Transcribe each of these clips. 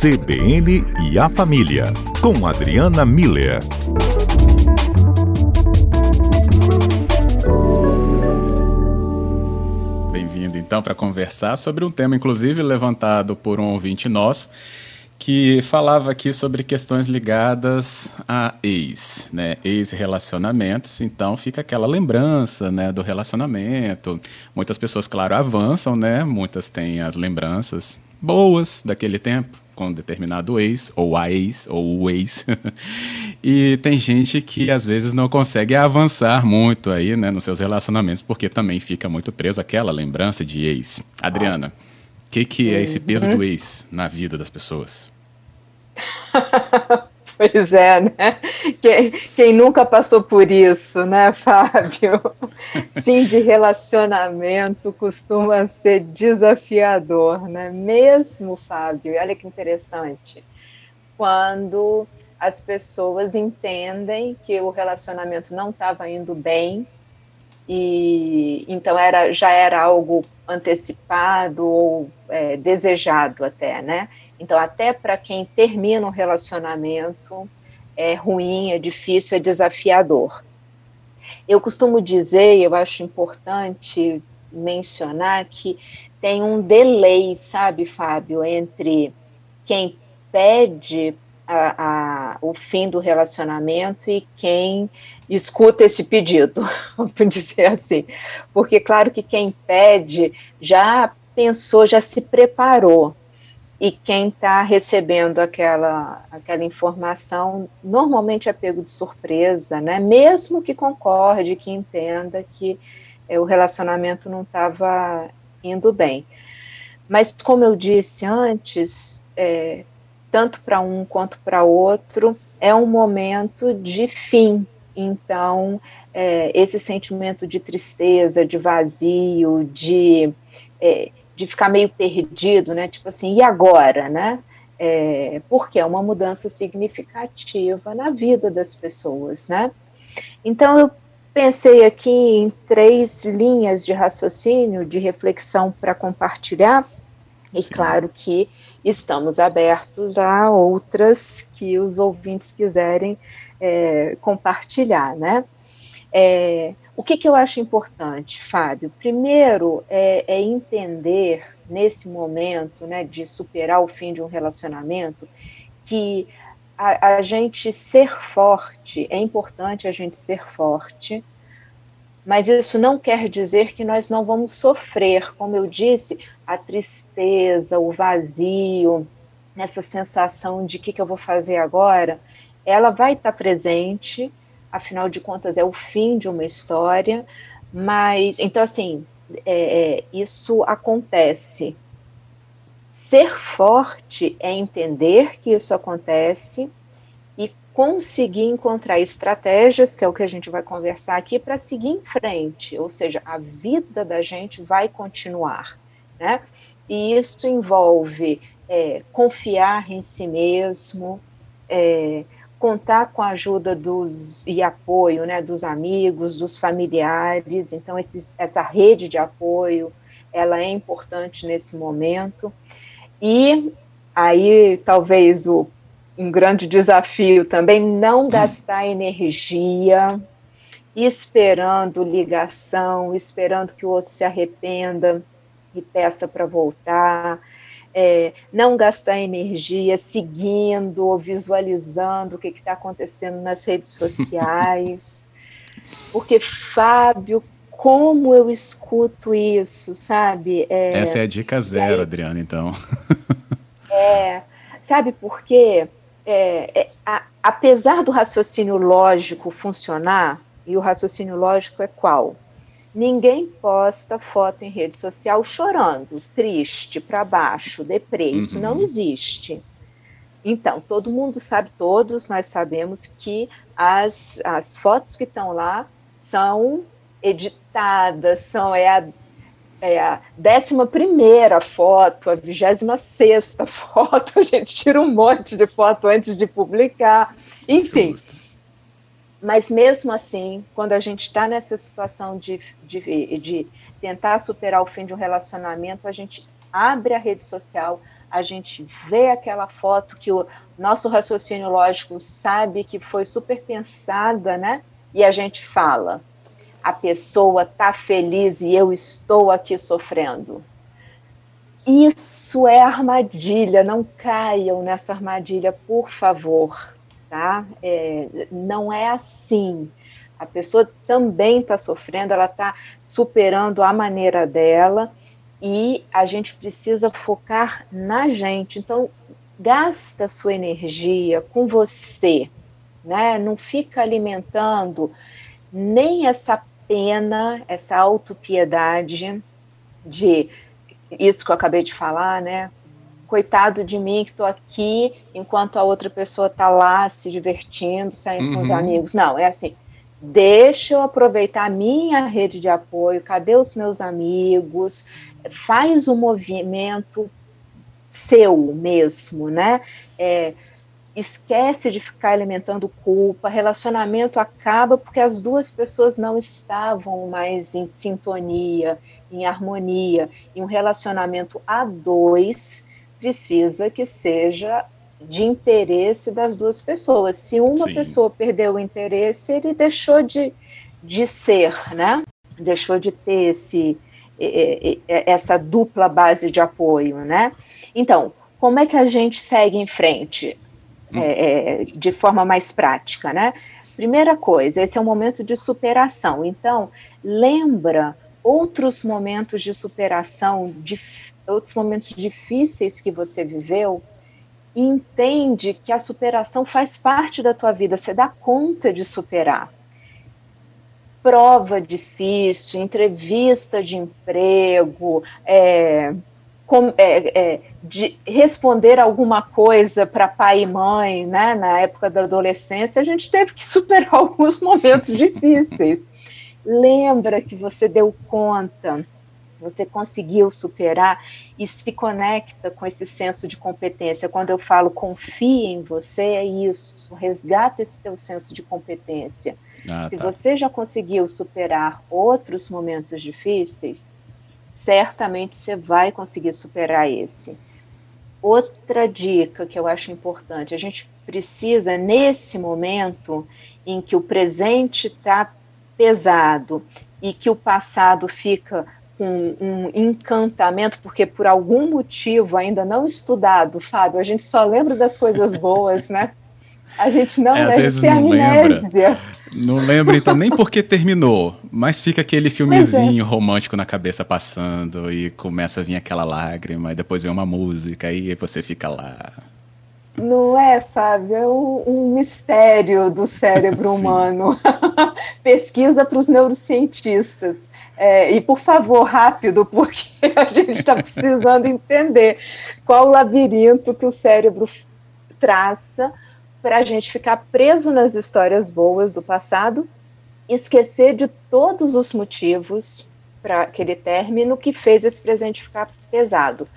CBN e a Família, com Adriana Miller. Bem-vindo então para conversar sobre um tema, inclusive levantado por um ouvinte nosso, que falava aqui sobre questões ligadas a ex, né, ex-relacionamentos, então fica aquela lembrança, né, do relacionamento. Muitas pessoas, claro, avançam, né, muitas têm as lembranças boas daquele tempo com determinado ex, ou a ex, ou o ex. e tem gente que às vezes não consegue avançar muito aí, né, nos seus relacionamentos, porque também fica muito preso àquela lembrança de ex. Adriana, o que, que é esse peso do uhum. ex na vida das pessoas? Pois é, né? Quem, quem, nunca passou por isso, né, Fábio? Fim de relacionamento costuma ser desafiador, né? Mesmo, Fábio, olha que interessante. Quando as pessoas entendem que o relacionamento não estava indo bem e então era já era algo antecipado ou é, desejado até, né? Então até para quem termina um relacionamento é ruim, é difícil, é desafiador. Eu costumo dizer, eu acho importante mencionar que tem um delay, sabe, Fábio, entre quem pede a, a, o fim do relacionamento e quem escuta esse pedido, vamos dizer assim. Porque, claro que quem pede já pensou, já se preparou. E quem está recebendo aquela, aquela informação normalmente é pego de surpresa, né? mesmo que concorde, que entenda que é, o relacionamento não estava indo bem. Mas, como eu disse antes, é, tanto para um quanto para outro, é um momento de fim. Então, é, esse sentimento de tristeza, de vazio, de, de ficar meio perdido, né? Tipo assim, e agora, né? É, porque é uma mudança significativa na vida das pessoas, né? Então, eu pensei aqui em três linhas de raciocínio, de reflexão para compartilhar, e Sim. claro que estamos abertos a outras que os ouvintes quiserem é, compartilhar, né? É, o que, que, eu acho importante, Fábio? Primeiro é, é, entender nesse momento, né, de superar o fim de um relacionamento, que a, a gente ser forte é importante a gente ser forte, mas isso não quer dizer que nós não vamos sofrer, como eu disse, a tristeza, o vazio, essa sensação de o que, que eu vou fazer agora, ela vai estar presente, afinal de contas é o fim de uma história, mas então assim é, é isso acontece. Ser forte é entender que isso acontece conseguir encontrar estratégias, que é o que a gente vai conversar aqui, para seguir em frente, ou seja, a vida da gente vai continuar, né? E isso envolve é, confiar em si mesmo, é, contar com a ajuda dos e apoio, né, dos amigos, dos familiares. Então, esses, essa rede de apoio, ela é importante nesse momento. E aí, talvez o um grande desafio também não gastar energia esperando ligação, esperando que o outro se arrependa e peça para voltar, é, não gastar energia seguindo ou visualizando o que está acontecendo nas redes sociais, porque Fábio, como eu escuto isso, sabe? É, Essa é a dica zero, aí, Adriana, então. é, sabe por quê? é, é, a, apesar do raciocínio lógico funcionar, e o raciocínio lógico é qual? Ninguém posta foto em rede social chorando, triste, para baixo, deprê. Isso uhum. não existe. Então, todo mundo sabe, todos nós sabemos que as, as fotos que estão lá são editadas, são é a é a décima primeira foto, a vigésima sexta foto, a gente tira um monte de foto antes de publicar, enfim. Justo. Mas mesmo assim, quando a gente está nessa situação de, de, de tentar superar o fim de um relacionamento, a gente abre a rede social, a gente vê aquela foto que o nosso raciocínio lógico sabe que foi super pensada, né? E a gente fala, a pessoa está feliz e eu estou aqui sofrendo. Isso é armadilha, não caiam nessa armadilha, por favor, tá? É, não é assim. A pessoa também está sofrendo, ela está superando a maneira dela e a gente precisa focar na gente. Então, gasta sua energia com você, né? Não fica alimentando nem essa pena, essa autopiedade de isso que eu acabei de falar, né? Coitado de mim que estou aqui enquanto a outra pessoa está lá se divertindo, saindo uhum. com os uhum. amigos. Não, é assim. Deixa eu aproveitar a minha rede de apoio. Cadê os meus amigos? Faz o um movimento seu mesmo, né? É, esquece de ficar alimentando culpa, relacionamento acaba porque as duas pessoas não estavam mais em sintonia, em harmonia. E um relacionamento a dois precisa que seja de interesse das duas pessoas. Se uma Sim. pessoa perdeu o interesse, ele deixou de, de ser, né? Deixou de ter esse, essa dupla base de apoio, né? Então, como é que a gente segue em frente? é, é, de forma mais prática, né? Primeira coisa, esse é um momento de superação. Então, lembra outros momentos de superação, de, outros momentos difíceis que você viveu, entende que a superação faz parte da tua vida, você dá conta de superar. Prova difícil, entrevista de emprego, é, com, é, é, de responder alguma coisa para pai e mãe, né, na época da adolescência, a gente teve que superar alguns momentos difíceis. Lembra que você deu conta, você conseguiu superar e se conecta com esse senso de competência. Quando eu falo confie em você, é isso, resgata esse teu senso de competência. Ah, se tá. você já conseguiu superar outros momentos difíceis, certamente você vai conseguir superar esse. Outra dica que eu acho importante: a gente precisa, nesse momento em que o presente está pesado e que o passado fica com um encantamento, porque por algum motivo ainda não estudado, Fábio, a gente só lembra das coisas boas, né? A gente não é, deve ter amnésia. Lembra. Não lembro então nem porque terminou, mas fica aquele é. filmezinho é. romântico na cabeça passando e começa a vir aquela lágrima, e depois vem uma música e você fica lá. Não é, Fábio? É um, um mistério do cérebro humano. Pesquisa para os neurocientistas. É, e, por favor, rápido, porque a gente está precisando entender qual o labirinto que o cérebro traça para a gente ficar preso nas histórias boas do passado, esquecer de todos os motivos para aquele término que fez esse presente ficar pesado.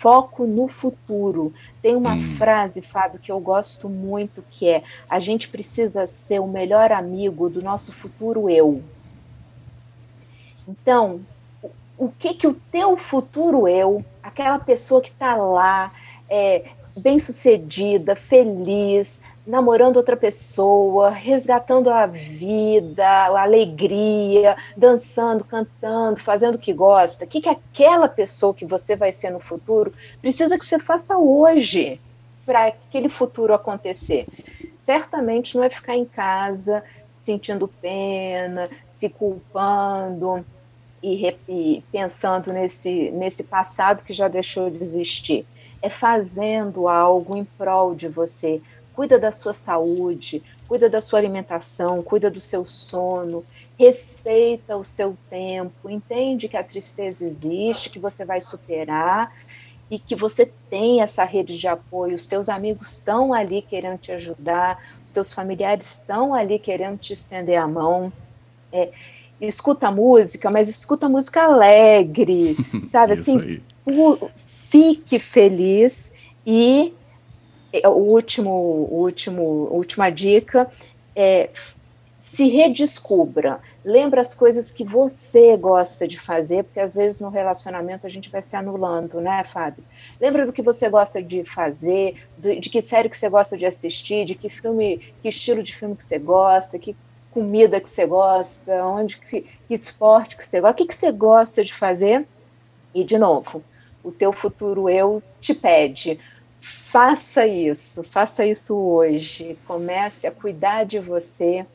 Foco no futuro. Tem uma hum. frase, Fábio, que eu gosto muito, que é: a gente precisa ser o melhor amigo do nosso futuro eu. Então, o que que o teu futuro eu, aquela pessoa que está lá, é, bem-sucedida, feliz, namorando outra pessoa, resgatando a vida, a alegria, dançando, cantando, fazendo o que gosta. O que, que aquela pessoa que você vai ser no futuro precisa que você faça hoje para aquele futuro acontecer? Certamente não é ficar em casa sentindo pena, se culpando e, e pensando nesse, nesse passado que já deixou de existir é fazendo algo em prol de você. Cuida da sua saúde, cuida da sua alimentação, cuida do seu sono, respeita o seu tempo, entende que a tristeza existe, que você vai superar e que você tem essa rede de apoio, os teus amigos estão ali querendo te ajudar, os teus familiares estão ali querendo te estender a mão. É, escuta música, mas escuta música alegre, sabe? assim, fique feliz e o último, último, última dica é se redescubra, Lembra as coisas que você gosta de fazer, porque às vezes no relacionamento a gente vai se anulando, né, Fábio? Lembra do que você gosta de fazer, de, de que série que você gosta de assistir, de que filme, que estilo de filme que você gosta, que comida que você gosta, onde que, que esporte que você gosta, o que, que você gosta de fazer. E de novo, o teu futuro eu te pede, faça isso, faça isso hoje, comece a cuidar de você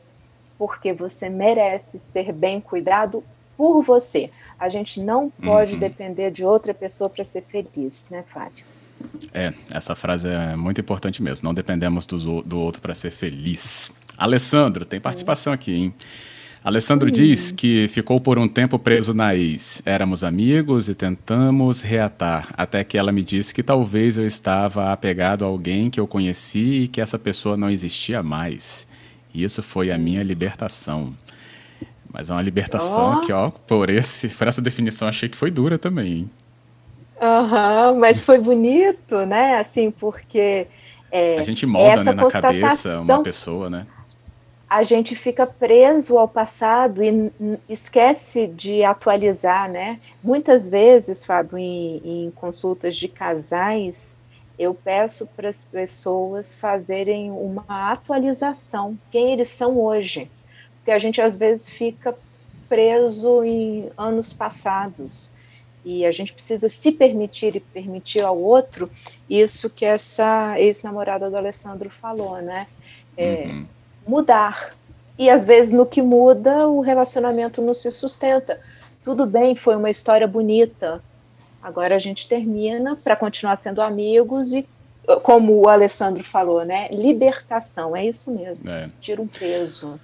porque você merece ser bem cuidado por você. A gente não pode uhum. depender de outra pessoa para ser feliz, né, Fábio? É, essa frase é muito importante mesmo. Não dependemos do, do outro para ser feliz. Alessandro, tem participação aqui, hein? Alessandro diz que ficou por um tempo preso na ex. Éramos amigos e tentamos reatar, até que ela me disse que talvez eu estava apegado a alguém que eu conheci e que essa pessoa não existia mais. Isso foi a minha libertação. Mas é uma libertação oh. que, ó, por, esse, por essa definição, achei que foi dura também. Hein? Uhum, mas foi bonito, né? Assim, porque. É, a gente molda né, na cabeça uma pessoa, né? A gente fica preso ao passado e esquece de atualizar, né? Muitas vezes, Fábio, em, em consultas de casais, eu peço para as pessoas fazerem uma atualização, quem eles são hoje. Porque a gente às vezes fica preso em anos passados. E a gente precisa se permitir e permitir ao outro isso que essa ex-namorada do Alessandro falou, né? É, uhum. Mudar. E às vezes no que muda, o relacionamento não se sustenta. Tudo bem, foi uma história bonita, Agora a gente termina para continuar sendo amigos e, como o Alessandro falou, né? Libertação, é isso mesmo. É. Tira um peso.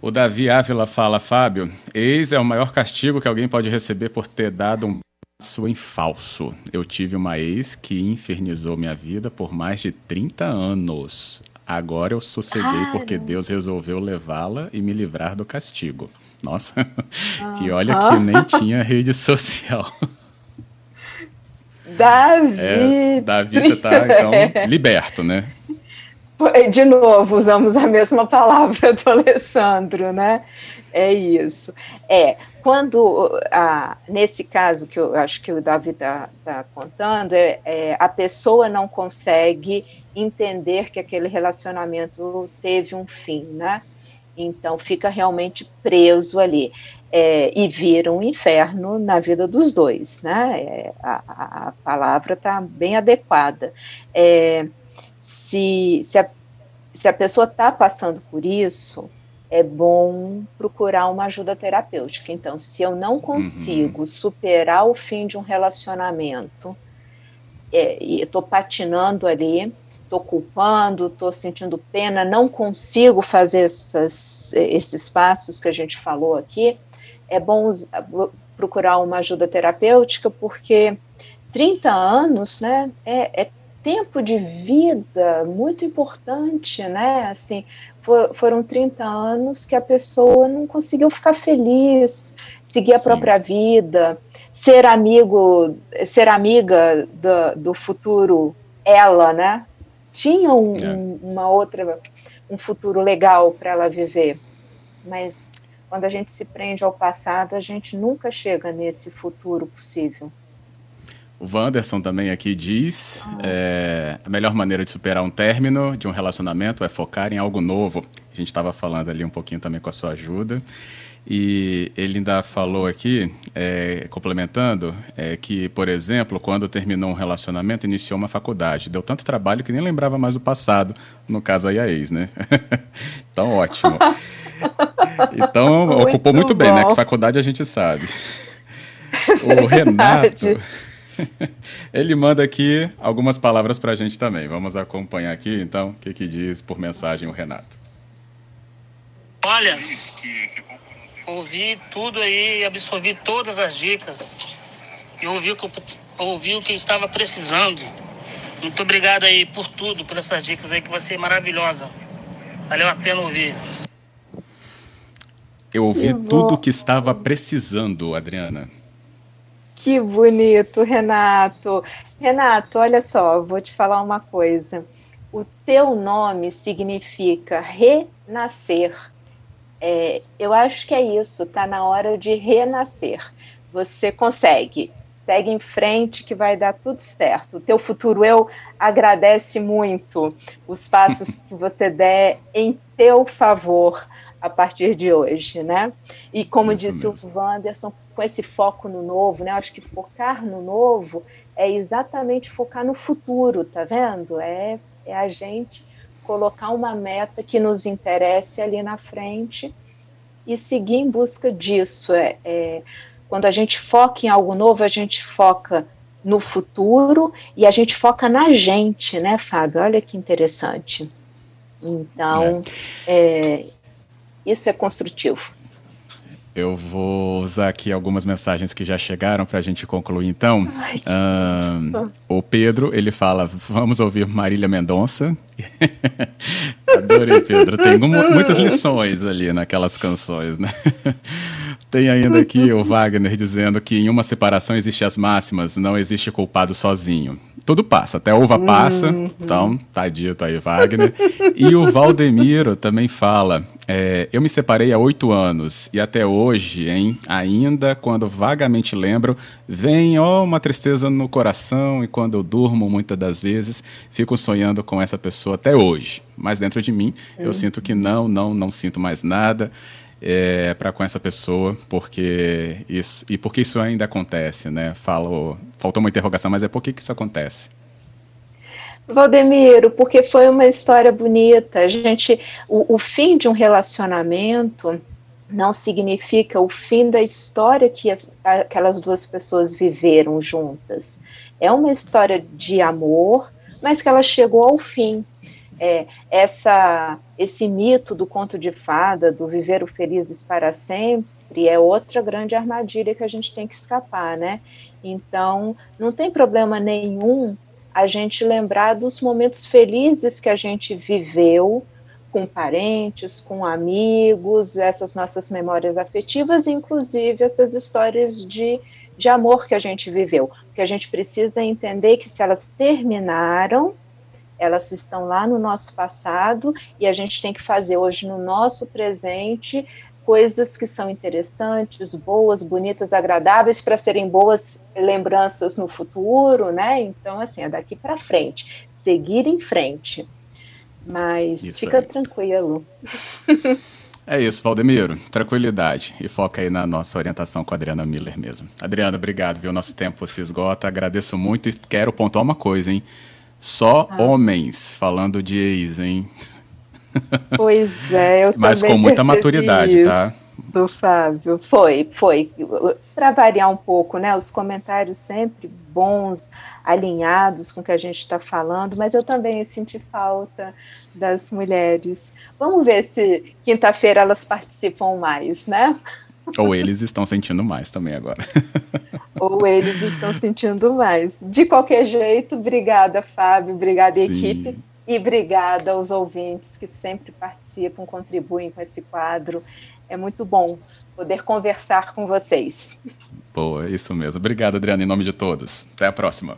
O Davi Ávila fala, Fábio, ex é o maior castigo que alguém pode receber por ter dado um passo em falso. Eu tive uma ex que infernizou minha vida por mais de 30 anos. Agora eu sosseguei porque Deus resolveu levá-la e me livrar do castigo. Nossa, e olha que nem tinha rede social. Davi. É, Davi, você está então liberto, né? De novo, usamos a mesma palavra do Alessandro, né? É isso. É, quando, ah, nesse caso que eu acho que o Davi está tá contando, é, é, a pessoa não consegue entender que aquele relacionamento teve um fim, né? Então fica realmente preso ali é, e vira um inferno na vida dos dois, né? É, a, a, palavra está bem adequada. É, se, se, a, se a pessoa está passando por isso, é bom procurar uma ajuda terapêutica. Então, se eu não consigo uhum. superar o fim de um relacionamento, é, e estou patinando ali, estou culpando, estou sentindo pena, não consigo fazer essas, esses passos que a gente falou aqui, é bom procurar uma ajuda terapêutica, porque 30 anos, né, é, é tempo de vida muito importante, né, assim, for, foram 30 anos que a pessoa não conseguiu ficar feliz, seguir a Sim. própria vida, ser amigo, ser amiga do, do futuro ela, né, tinha um, é. um, uma outra, um futuro legal para ela viver, mas quando a gente se prende ao passado, a gente nunca chega nesse futuro possível. O Wanderson também aqui diz: ah. é, a melhor maneira de superar um término de um relacionamento é focar em algo novo. A gente estava falando ali um pouquinho também com a sua ajuda. E ele ainda falou aqui, é, complementando, é, que, por exemplo, quando terminou um relacionamento, iniciou uma faculdade. Deu tanto trabalho que nem lembrava mais do passado, no caso aí a ex, né? então, ótimo. Então, muito ocupou muito bom. bem, né? Que faculdade a gente sabe. o Renato, ele manda aqui algumas palavras para a gente também. Vamos acompanhar aqui, então, o que, que diz por mensagem o Renato. Olha, ouvi tudo aí, absorvi todas as dicas e ouvi o que eu, ouvi o que eu estava precisando. Muito obrigado aí por tudo, por essas dicas aí que vai ser maravilhosa. Valeu a pena ouvir. Eu ouvi que tudo o que estava precisando, Adriana. Que bonito, Renato. Renato, olha só, vou te falar uma coisa. O teu nome significa renascer. É, eu acho que é isso, está na hora de renascer. Você consegue, segue em frente que vai dar tudo certo. O teu futuro eu agradece muito os passos que você der em teu favor a partir de hoje, né? E como Isso disse mesmo. o Wanderson, com esse foco no novo, né? Acho que focar no novo é exatamente focar no futuro, tá vendo? É, é a gente colocar uma meta que nos interesse ali na frente e seguir em busca disso. É, é, quando a gente foca em algo novo, a gente foca no futuro e a gente foca na gente, né, Fábio? Olha que interessante. Então, é. É, isso é construtivo. Eu vou usar aqui algumas mensagens que já chegaram para a gente concluir, então. o Pedro, ele fala, vamos ouvir Marília Mendonça. Adorei, Pedro. Tem muitas lições ali naquelas canções, né? Tem ainda aqui o Wagner dizendo que em uma separação existe as máximas, não existe culpado sozinho tudo passa, até uva passa, uhum. então tá dito aí, Wagner. E o Valdemiro também fala: é, Eu me separei há oito anos e até hoje, hein, ainda quando vagamente lembro, vem ó, uma tristeza no coração e quando eu durmo, muitas das vezes, fico sonhando com essa pessoa até hoje. Mas dentro de mim, eu uhum. sinto que não, não, não sinto mais nada é, para com essa pessoa, porque isso e porque isso ainda acontece, né? Falo, faltou uma interrogação, mas é por que, que isso acontece? Valdemiro, porque foi uma história bonita. A gente, o, o fim de um relacionamento não significa o fim da história que as, aquelas duas pessoas viveram juntas. É uma história de amor, mas que ela chegou ao fim é, essa, esse mito do conto de fada, do viver o felizes para sempre, é outra grande armadilha que a gente tem que escapar, né? Então, não tem problema nenhum a gente lembrar dos momentos felizes que a gente viveu com parentes, com amigos, essas nossas memórias afetivas, inclusive essas histórias de, de amor que a gente viveu. Porque a gente precisa entender que se elas terminaram, elas estão lá no nosso passado e a gente tem que fazer hoje no nosso presente coisas que são interessantes, boas, bonitas, agradáveis para serem boas lembranças no futuro, né? Então, assim, é daqui para frente, seguir em frente. Mas isso fica aí. tranquilo. É isso, Valdemiro. Tranquilidade. E foca aí na nossa orientação com a Adriana Miller mesmo. Adriana, obrigado, viu? Nosso tempo se esgota. Agradeço muito e quero pontuar uma coisa, hein? Só ah. homens falando de ex, hein? Pois é, eu Mas com muita maturidade, tá? isso, tá? Fábio. Foi, foi. Para variar um pouco, né? Os comentários sempre bons, alinhados com o que a gente está falando, mas eu também senti falta das mulheres. Vamos ver se quinta-feira elas participam mais, né? Ou eles estão sentindo mais também agora. Ou eles estão sentindo mais. De qualquer jeito, obrigada, Fábio, obrigada, Sim. equipe, e obrigada aos ouvintes que sempre participam, contribuem com esse quadro. É muito bom poder conversar com vocês. Boa, isso mesmo. Obrigado, Adriana, em nome de todos. Até a próxima.